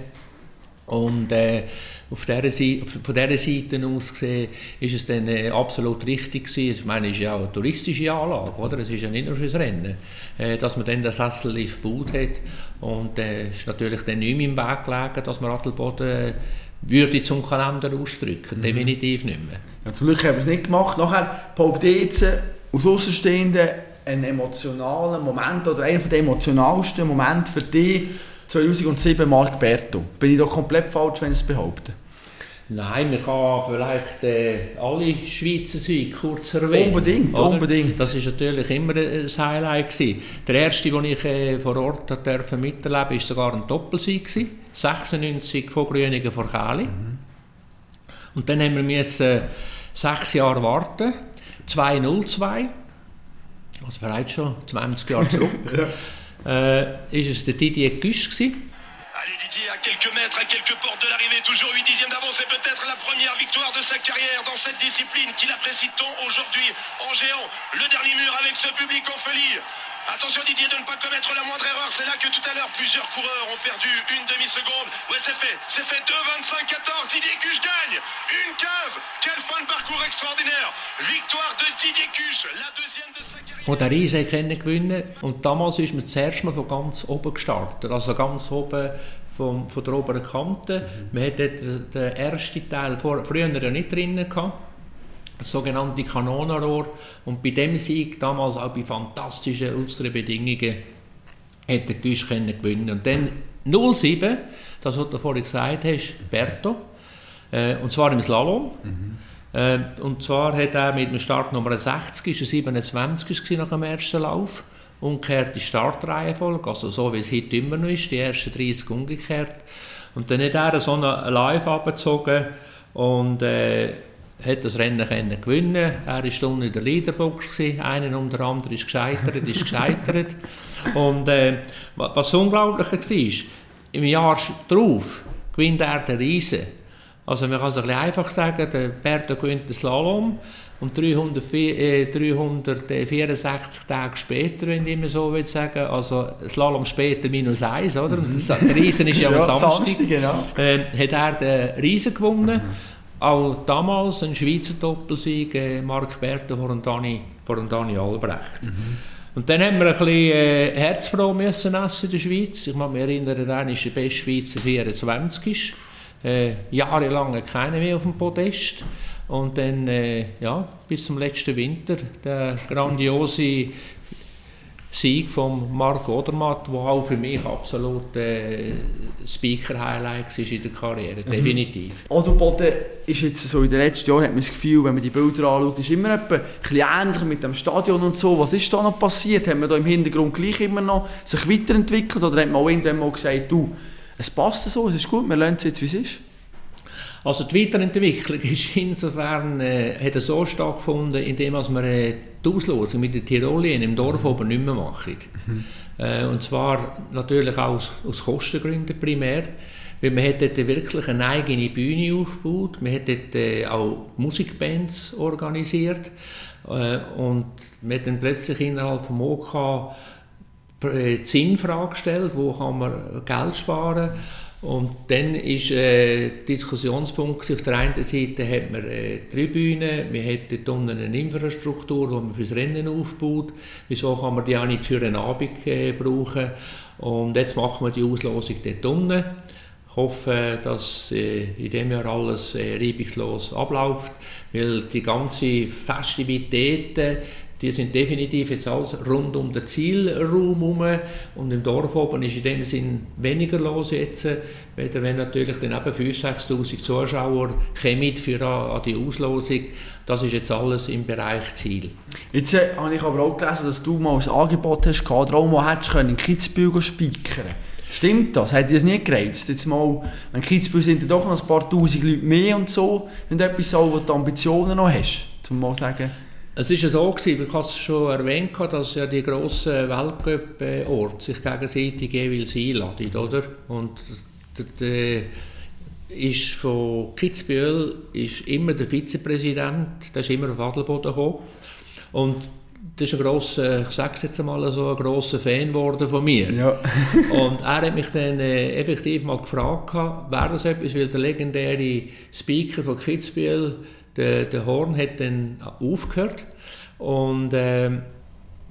Und äh, auf dieser Seite, von dieser Seite aus gesehen ist es dann äh, absolut richtig gewesen. Ich meine, es ist ja auch eine touristische Anlage, oder? Es ist ja nicht nur fürs Rennen, äh, dass man dann den Sessellift gebaut hat. Und es äh, ist natürlich dann nicht mehr im Weg gelegen, dass man Adelboden äh, würde zum Kalender ausdrücken. Mhm. Definitiv nicht mehr. Ja, zum Glück haben wir es nicht gemacht. Nachher behauptet jetzt aus Außenstehenden einen emotionalen Moment oder einer der emotionalsten Momente für dich 2007 Marc Berto. Bin ich da komplett falsch, wenn ich es behaupte? Nein, man kann vielleicht äh, alle Schweizer Siege kurz erwähnen. Unbedingt, oder? unbedingt. Das war natürlich immer ein Highlight. Gewesen. Der erste, den ich äh, vor Ort durfte miterleben war sogar ein Doppelsieg. Gewesen. 96 von Grüningen vor Kali. Mhm. Und dann haben wir müssen, äh, sechs Jahre warten. 2-0-2. Also bereits schon 20 Jahre zurück. ja. Euh, et c'était Kusch. Allez Didier, à quelques mètres, à quelques portes de l'arrivée, toujours 8 dixièmes d'avance, c'est peut-être la première victoire de sa carrière dans cette discipline qu'il apprécie tant aujourd'hui en géant le dernier mur avec ce public en folie? Attention Didier de ne pas commettre la moindre erreur. C'est là que tout à l'heure plusieurs coureurs ont perdu une demi-seconde. Ouais c'est fait. C'est fait 2-25-14. Didier Cuche gagne. Une case. Quelle fin de parcours extraordinaire. Victoire de Didier Cuche. La deuxième de sa carrière. Und der Riese können gewinnen. Und damals ist man zuerst mal von ganz oben gestartet. Also ganz oben vom, von der oberen Kante. Mhm. Man hatte den ersten Teil vor, früher ja nicht drinnen gehabt das sogenannte Kanonenrohr. Und bei dem Sieg, damals auch bei fantastischen äußeren Bedingungen, hätte der Güsch gewinnen Und dann 07, das, was du vorhin gesagt hast, Berto, äh, und zwar im Slalom. Mhm. Äh, und zwar hat er mit dem Startnummer 60, ist er 27 nach dem ersten Lauf, umgekehrt die Startreihenfolge, also so wie es heute immer noch ist, die ersten 30 umgekehrt. Und dann hat er so eine Live abgezogen und äh, hat das Rennen können gewinnen. Er war unten in der Leaderbox, einer und der andere ist gescheitert, ist gescheitert. Und äh, was unglaublich war, im Jahr darauf gewinnt er den Riesen. Also man kann es ein einfach sagen, der Berto gewinnt den Slalom und 304, äh, 364 Tage später, wenn ich immer so will sagen, also Slalom später minus eins, oder? Der Riesen ist ja, ja am Samstag, Samstag genau. äh, hat er den Riesen gewonnen. Mhm. Auch damals ein Schweizer Doppelsieg, äh, Marc Berthe vor Dani, vor Dani Albrecht. Mhm. Und dann haben wir ein bisschen äh, Herzfroh müssen essen in der Schweiz. Ich kann mich erinnern, er ist der beste Schweizer 24 äh, jahrelang keiner mehr auf dem Podest. Und dann, äh, ja, bis zum letzten Winter, der grandiose Sieg von Marc Odermatt, der auch für mich absolut äh, Speaker-Highlight war in der Karriere, mhm. definitiv. Adelboden ist jetzt so in den letzten Jahren, hat man das Gefühl, wenn man die Bilder anschaut, ist immer etwa ein ähnlich mit dem Stadion und so. Was ist da noch passiert? Haben wir da im Hintergrund gleich immer noch sich weiterentwickelt oder hat man auch irgendwann mal gesagt, du, es passt so, es ist gut, wir lernen es jetzt, wie es ist? Also die Weiterentwicklung ist insofern äh, hat so stattgefunden, indem wir äh, die Auslosung mit den Tirolien im Dorf oben nicht mehr machen. Mhm. Äh, und zwar natürlich auch aus, aus Kostengründen primär. Weil man hat dort wirklich eine eigene Bühne aufgebaut, man hat dort äh, auch Musikbands organisiert äh, und man hat dann plötzlich innerhalb von OK äh, die Sinnfrage gestellt, wo kann man Geld sparen und dann ist äh, Diskussionspunkt auf der einen Seite hat man äh, Tribüne, wir hätten dort eine Infrastruktur, die man fürs Rennen aufbaut. Wieso kann man die auch nicht für einen Abend äh, brauchen? Und jetzt machen wir die Auslosung dort unten. Ich hoffe, dass äh, in diesem Jahr alles äh, reibungslos abläuft, weil die ganze Festivitäten die sind definitiv jetzt alles rund um den Zielraum herum und im Dorf oben ist in dem Sinn weniger los jetzt, wenn natürlich dann eben 5'000, 6'000 Zuschauer kommen für an die Auslosung. Das ist jetzt alles im Bereich Ziel. Jetzt äh, habe ich aber auch gelesen, dass du mal ein Angebot hast, oder auch mal hättest in Kitzbühel spikern Stimmt das? Hat dich das nie gereizt? Jetzt mal, wenn Kitzbühel sind doch noch ein paar tausend Leute mehr und so, und etwas, wo du Ambitionen noch hast, zum mal sagen... Es war so, gewesen, ich habe es schon erwähnt, dass ja die grossen Weltcup-Orte sich gegenseitig jeweils einladen, oder? Und der, ist von Kitzbühel ist immer der Vizepräsident, der ist immer auf Adelboden gekommen. Und das ist ein grosser, ich sage jetzt einmal so, ein grosser Fan geworden von mir. Ja. und er hat mich dann äh, effektiv mal gefragt, wäre das etwas, weil der legendäre Speaker von Kitzbühel, der, der Horn, hat dann aufgehört. Und äh,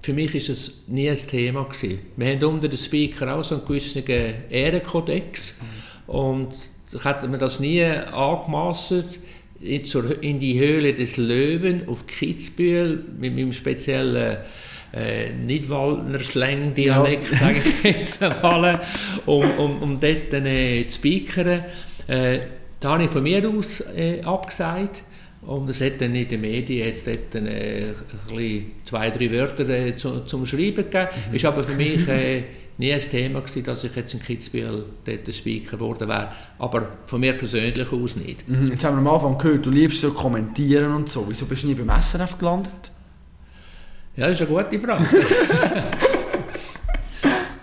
für mich ist es nie ein Thema gewesen. Wir haben unter den Speaker auch so einen gewissen Ehrenkodex. Mhm. Und ich hätte mir das nie angemaßt, in die Höhle des Löwen auf Kitzbühel mit meinem speziellen äh, Nidwaldner Slang-Dialekt, ja. sage ich jetzt mal, um, um, um dort äh, zu speakern. Äh, da habe ich von mir aus äh, abgesagt. Und es hat dann in den Medien jetzt ein, äh, zwei, drei Wörter äh, zu, zum Schreiben gegeben. Mhm. Ist aber für mich äh, nie ein Thema gewesen, dass ich jetzt in Kitzbühel dort Speaker geworden wäre. Aber von mir persönlich aus nicht. Mhm. Jetzt haben wir am Anfang gehört, du liebst so kommentieren und so. Wieso bist du nie beim SRF gelandet? Ja, das ist eine gute Frage.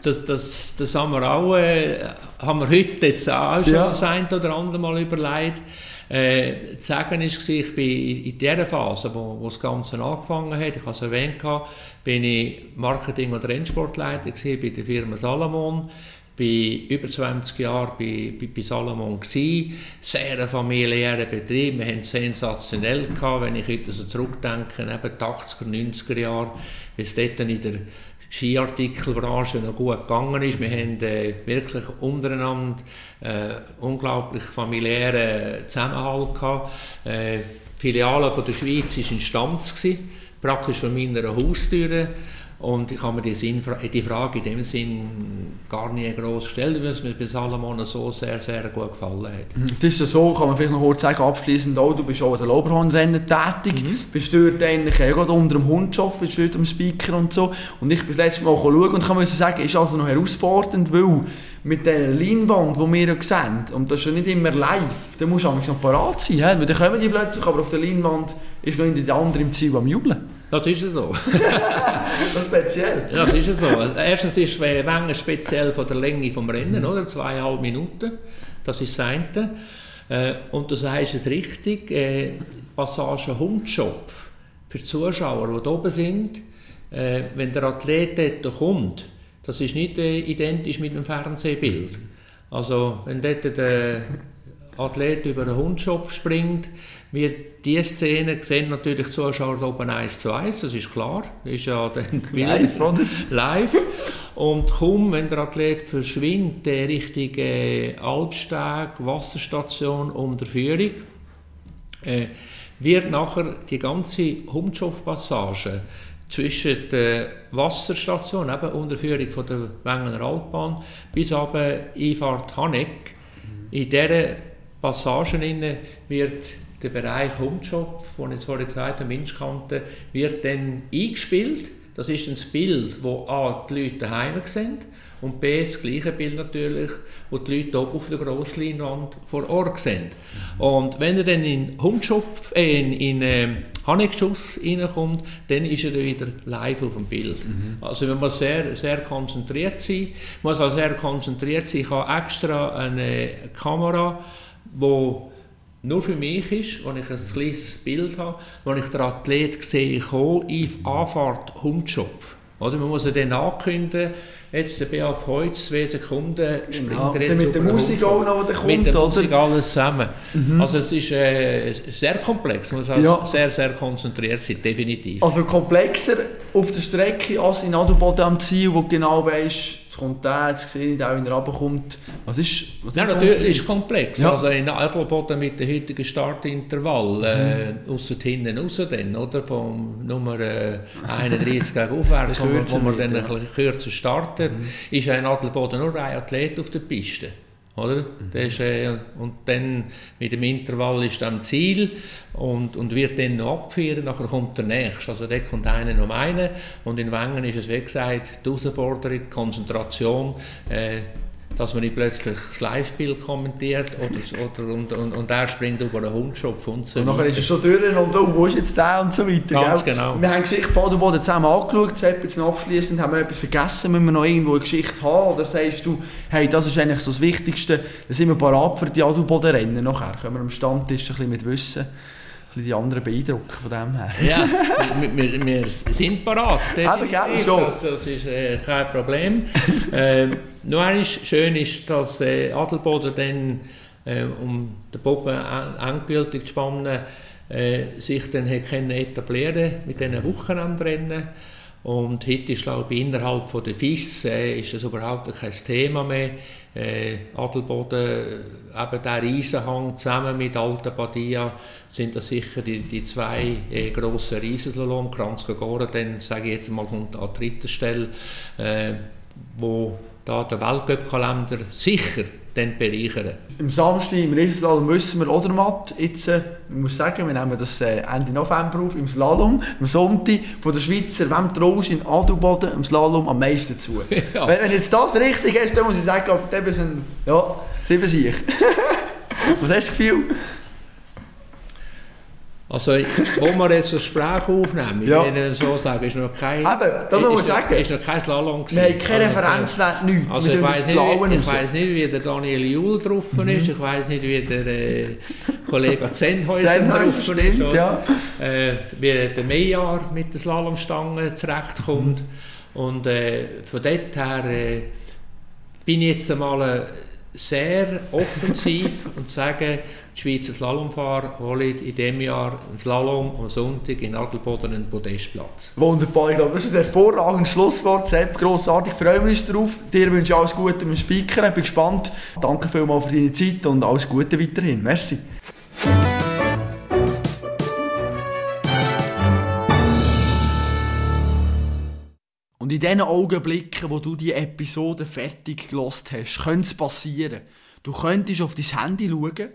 das, das, das haben wir auch, äh, haben wir heute jetzt auch schon ja. das ein oder andere Mal überlegt. Äh, zu sagen ist, ich bin in dieser Phase, wo, wo das Ganze angefangen hat, ich habe es erwähnt, bin ich Marketing- und Rennsportleiter bei der Firma Salomon. Bin über 20 Jahre bei, bei, bei Salomon gsi, sehr familiärer Betrieb, wir haben es sensationell gehabt, wenn ich heute so zurückdenke, eben die 80er, 90er Jahre, wie es dort in der Skiartikelbranche noch gut gegangen ist. Wir haben äh, wirklich untereinander äh, unglaublich familiären Zusammenhalt gehabt. Äh, die Filiale von der Schweiz war in Stanz, praktisch von meiner Haustür. Und ich habe mir die, Sinn, die Frage in dem Sinn gar nie groß gestellt, weil es mir bei Salomon so sehr, sehr gut gefallen hat. Mhm. Das ist ja so, kann man vielleicht noch kurz sagen, abschließend auch, du bist auch an den Loberhornrennen tätig, mhm. bist dort eigentlich gerade unter dem Hundschopf, bist dort am Speaker und so. Und ich bin das letzte Mal schauen und kann man sagen, ist also noch herausfordernd, weil mit der Leinwand, die wir ja sehen, und das ist ja nicht immer live, da musst du noch parat sein, weil dann kommen die plötzlich, aber auf der Leinwand ist noch der andere im Ziel am Jubeln. Das ist so. das ist speziell. Ja, das ist so. Erstens ist Wengen speziell von der Länge vom Rennen, oder? Zweieinhalb Minuten. Das ist das eine. Äh, und du sagst es richtig, äh, Passage Hundschopf für die Zuschauer, die da oben sind, äh, wenn der Athlet dort kommt, das ist nicht identisch mit dem Fernsehbild. Also, wenn dort der Athlet über den Hundschopf springt, wird diese Szene sehen natürlich die Zuschauer oben 1 zu 1, das ist klar, das ist ja dann live, oder? live. Und kaum, wenn der Athlet verschwindet, der richtige Alpsteg, Wasserstation um der Führung, äh, wird nachher die ganze Hundschopfpassage zwischen der Wasserstation, eben unter Führung von der Wengener Altbahn, bis aber Einfahrt Haneck, in dieser Passagen wird der Bereich Hundschopf, den ich vorhin gesagt habe, Menschkante, wird dann eingespielt. Das ist ein Bild, wo A, die Leute daheim sind und B, das gleiche Bild natürlich, wo die Leute oben auf der Grossleinwand vor Ort sind. Und wenn er dann in Hundschopf, äh, in, in äh, Hanegschuss reinkommt, dann ist er wieder live auf dem Bild. Mhm. Also man muss sehr, sehr konzentriert sein, man muss auch sehr konzentriert sein. Ich habe extra eine Kamera, wo nur für mich ist, wenn ich ein kleines Bild habe, wenn ich den Athlet sehe, kommen, in Anfahrt Hundschopf. Oder man muss ja dann ankündigen, jetzt der Beat Feutz, zwei Sekunden springt genau. er jetzt Mit der Musik auch noch, der kommt, Mit der Musik alles zusammen. Mhm. Also es ist äh, sehr komplex, man muss also ja. sehr, sehr konzentriert sein, definitiv. Also komplexer auf der Strecke als in Adelboden am Ziel, wo du genau weißt, kommt der, jetzt sehe ich auch, wenn er runterkommt. Was ist, was ja, natürlich ist komplex. Ja. Also in Adelboden mit dem heutigen Startintervall, äh, mhm. ausser hinten raus dann, oder? Vom Nummer äh, 31 gegen aufwärts, wo, man, wo man dann ja. ein bisschen kürzer startet, mhm. ist in Adelboden nur ein Athlet auf der Piste. Oder? Mhm. Das ist, äh, und dann mit dem Intervall ist am Ziel und, und wird dann noch abgeführt, nachher kommt der nächste. Also da kommt einer noch einen und in Wengen ist es, wie gesagt, die Herausforderung, Konzentration, äh, dass man nicht plötzlich das Live-Bild kommentiert oder, oder, und, und, und er springt über den Hundschopf und so Und nachher ist er schon durch und oh, wo ist jetzt der und so weiter. Ganz gell? genau. Wir haben die Geschichte von Boden zusammen angeschaut, jetzt abschließend haben wir etwas vergessen, müssen wir noch irgendwo eine Geschichte haben oder sagst du, hey, das ist eigentlich so das Wichtigste, dann sind wir parat für die Adelboden-Rennen nachher, können wir am Stammtisch ein bisschen mit Wissen die anderen beeindrucken von dem her. Ja, wir, wir, sind parat. Aber gerne schon. Das, das ist äh, kein Problem. äh, noch eines schön ist, dass äh, Adelboden dann, äh, um den Bogen endgültig zu spannen, äh, sich dann hat etablieren mit diesen Wochenendrennen. Und heute ist, glaube ich, innerhalb der FIS äh, ist das überhaupt kein Thema mehr. Äh, Adelboden, eben der Riesenhang zusammen mit Alta Badia sind das sicher die, die zwei äh, grossen Riesenslalom. Kranzgagora, dann sage ich jetzt mal, kommt an dritter Stelle, äh, wo da der Weltcup-Kalender sicher dann bereichern. Im Samstag im Riesenslalom müssen wir Odermatt jetzt, äh, ich muss sagen, wir nehmen das äh, Ende November auf, im Slalom, am Sonntag von der Schweizer, wem traust in Adelboden im Slalom am meisten zu? Ja. Wenn, wenn jetzt das richtig ist, dann muss ich sagen, dann bist du ein, ja, sieben Sieg. Was hast du das Gefühl? Also, wo wir jetzt das Gespräch aufnehmen, Ja. ich will so sagen, ist noch kein, Eben, das muss ist, sagen. Ist noch kein Slalom Wir haben keine Referenzwert, nichts. Also ich das nicht, ich weiss nicht, wie der Daniel Juhl drauf ist, ich weiß nicht, wie der äh, Kollege Sennheiser, drauf ist, stimmt, oder? ja. äh, wie der Meyer mit der Slalomstange zurechtkommt. Und äh, von dort her äh, bin ich jetzt einmal sehr offensiv und sage, Schweizer Slalomfahrer holen in diesem Jahr im Slalom am Sonntag in Adelboden einen Podestplatz. Wunderbar, ich glaube, das ist ein hervorragendes Schlusswort. Sepp, grossartig, freuen wir uns darauf. Dir wünsche ich alles Gute dem Speaker, ich bin gespannt. Danke vielmals für deine Zeit und alles Gute weiterhin. Merci. Und in diesen Augenblicken, wo du die Episode fertig gelost hast, könnte es passieren. Du könntest auf dein Handy schauen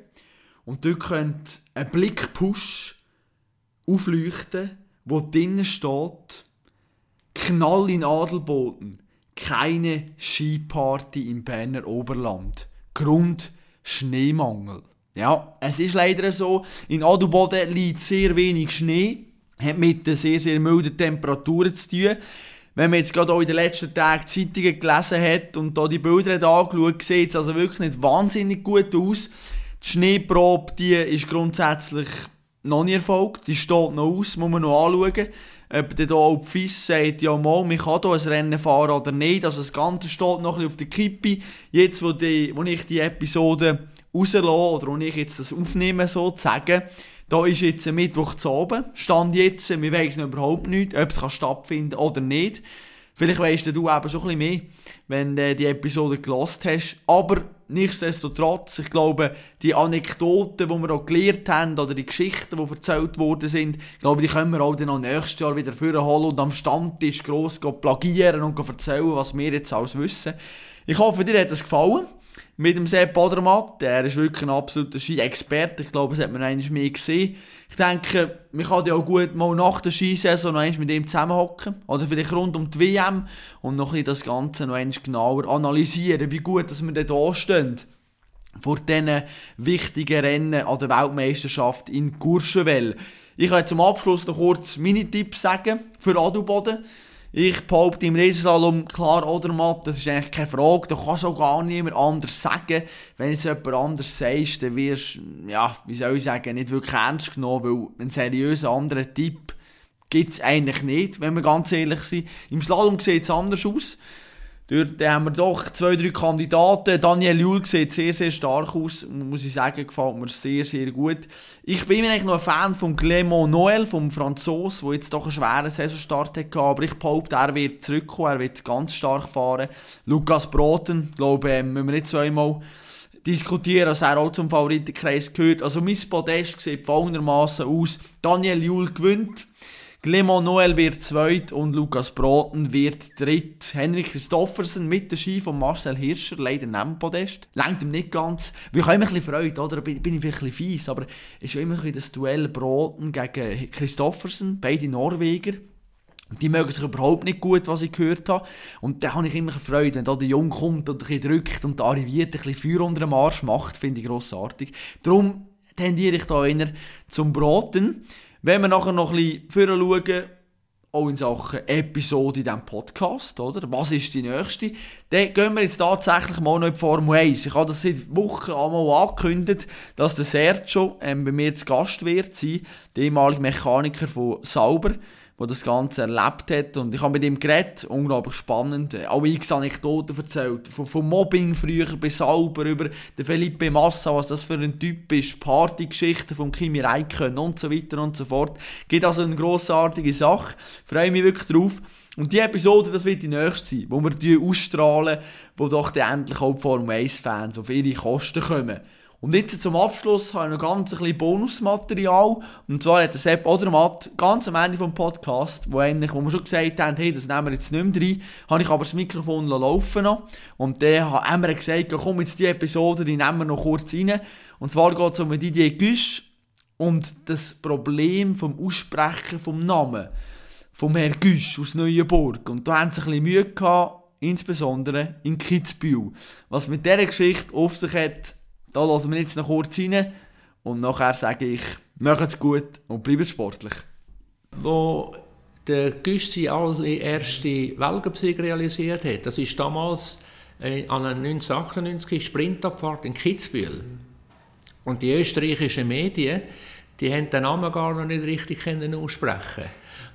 und dort könnte ein Blickpush aufleuchten, wo drinnen steht, Knall in Adelboden, keine Skiparty im Berner Oberland. Grund Schneemangel. Ja, es ist leider so, in Adelboden liegt sehr wenig Schnee, hat mit den sehr, sehr milden Temperaturen zu tun. Wenn man jetzt gerade auch in den letzten Tagen Zeitungen gelesen hat und da die Bilder hat angeschaut, sieht es also wirklich nicht wahnsinnig gut aus. Die Schneeprobe, die ist grundsätzlich noch nicht erfolgt, die steht noch aus, muss man noch anschauen. Ob dann auch die FIS sagt, ja mal, man kann hier ein Rennen fahren oder nicht. Also das Ganze steht noch ein bisschen auf der Kippe. Jetzt, wo, die, wo ich die Episode rauslasse, oder wo ich jetzt das aufnehme, sozusagen, da ist jetzt ein Mittwoch zu oben. Stand jetzt, wir wissen überhaupt nicht, ob es kann stattfinden oder nicht. Vielleicht weisst du eben schon ein bisschen mehr, wenn du die Episode gelost hast. Aber nichtsdestotrotz, ich glaube, die Anekdoten, die wir auch gelernt haben, oder die Geschichten, die erzählt worden sind, ich glaube, die können wir auch dann auch nächstes Jahr wieder vorholen und am Stammtisch gross plagieren und erzählen, was wir jetzt alles wissen. Ich hoffe, dir hat es gefallen. Mit dem Sepp Odermatt, der ist wirklich ein absoluter Ski-Experte. Ich glaube, das hat man eigentlich mehr gesehen. Ich denke, man kann ja auch gut mal nach der Skisaison noch einmal mit ihm zusammenhocken. Oder vielleicht rund um die WM und noch ein das Ganze noch einmal genauer analysieren, wie gut dass wir da stehen vor diesen wichtigen Rennen an der Weltmeisterschaft in Courchevel. Ich kann zum Abschluss noch kurz meine Tipps sagen für Adelboden. Ich behaupte im Riesenslalom klar Odermatt, das ist eigentlich keine Frage. Du kannst auch gar niemand anders sagen. Wenn es jemand anders sagst, dann wirst du, ja, wie soll ich sagen, nicht wirklich ernst genommen, weil einen seriösen anderen Tipp gibt es eigentlich nicht, wenn wir ganz ehrlich sind. Im Slalom sieht es anders aus. Dort haben wir doch zwei, drei Kandidaten. Daniel Juhl sieht sehr, sehr stark aus. Muss ich sagen, gefällt mir sehr, sehr gut. Ich bin eigentlich noch ein Fan von Clément Noël, vom Franzos, der jetzt doch einen schweren Saisonstart hatte. Aber ich behaupte, er wird zurückkommen, er wird ganz stark fahren. Lukas Broten, glaube ich, müssen wir nicht zweimal diskutieren, dass er auch zum Favoritenkreis gehört. Also mein Podest sieht folgendermaßen aus. Daniel Juhl gewinnt. Clement Noël wird zweit und Lukas Broten wird dritt. Henrik Christoffersen mit der Ski von Marcel Hirscher, leider neben Podest. Längt ihm nicht ganz. Wir haben immer ein bisschen Freude, oder? Bin, bin ich vielleicht ein bisschen fies, aber es ist immer ein bisschen das Duell Broten gegen Christoffersen, beide Norweger. Die mögen sich überhaupt nicht gut, was ich gehört habe. Und da habe ich immer Freude, wenn da der Jung kommt und ein drückt und arriviert ein bisschen Feuer unter dem Arsch macht, finde ich grossartig. Darum tendiere ich da eher zum Broten. Wenn wir nachher noch ein bisschen vorher schauen, auch in Sachen Episode in diesem Podcast, oder? Was ist die nächste? Dann gehen wir jetzt tatsächlich mal noch in die Formel 1. Ich habe das seit Wochen einmal angekündigt, dass der Sergio ähm, bei mir zu Gast wird sein, der ehemalige Mechaniker von Sauber der das Ganze erlebt hat. Und ich habe mit ihm geredet, unglaublich spannend. Auch x Anekdoten erzählt. Von, von Mobbing früher bis Sauber über den Felipe Massa, was das für ein Typ ist, Partygeschichten von Kimi Räikkönen und so weiter und so fort. Geht also eine grossartige Sache. Freue mich wirklich drauf. Und die Episode, das wird die nächste sein, wo wir ausstrahlen, wo doch endlich auch die Formel 1-Fans auf ihre Kosten kommen. Und jetzt zum Abschluss habe ich noch ganz ein bisschen Bonusmaterial. Und zwar hat der Sepp Odermatt ganz am Ende des Podcasts, wo, eigentlich, wo wir schon gesagt haben, hey, das nehmen wir jetzt nicht mehr rein, habe ich aber das Mikrofon laufen noch. Und dann haben wir gesagt, komm jetzt die Episode, die nehmen wir noch kurz rein. Und zwar geht es um Didier Güsch und das Problem vom Aussprechen vom Namen vom Herrn Güsch aus Neuenburg. Und da haben sie ein bisschen Mühe gehabt, insbesondere in Kitzbühel. Was mit dieser Geschichte auf sich hat, da lassen wir jetzt noch kurz rein und nachher sage ich, macht's gut und bleibt sportlich. Wo der Güst seine allererste Weltcupsieg realisiert hat, das ist damals äh, an einer 1998 Sprintabfahrt in Kitzbühel. Und die österreichischen Medien, die haben den Namen gar noch nicht richtig aussprechen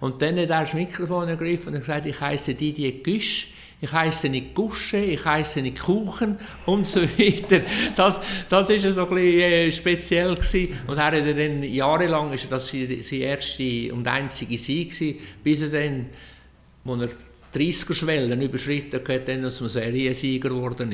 Und dann hat er das Mikrofon ergriffen und gesagt, ich heiße Didier Güsch ich heiße nicht Gusche, ich heiße nicht Kuchen und so weiter. Das, das ist so ein bisschen äh, speziell gewesen. Und er hat dann jahrelang, ist das sein erste und einzige Sieg gewesen, bis er dann, als er 30er Schwellen überschritten hat, dann als Seriensieger geworden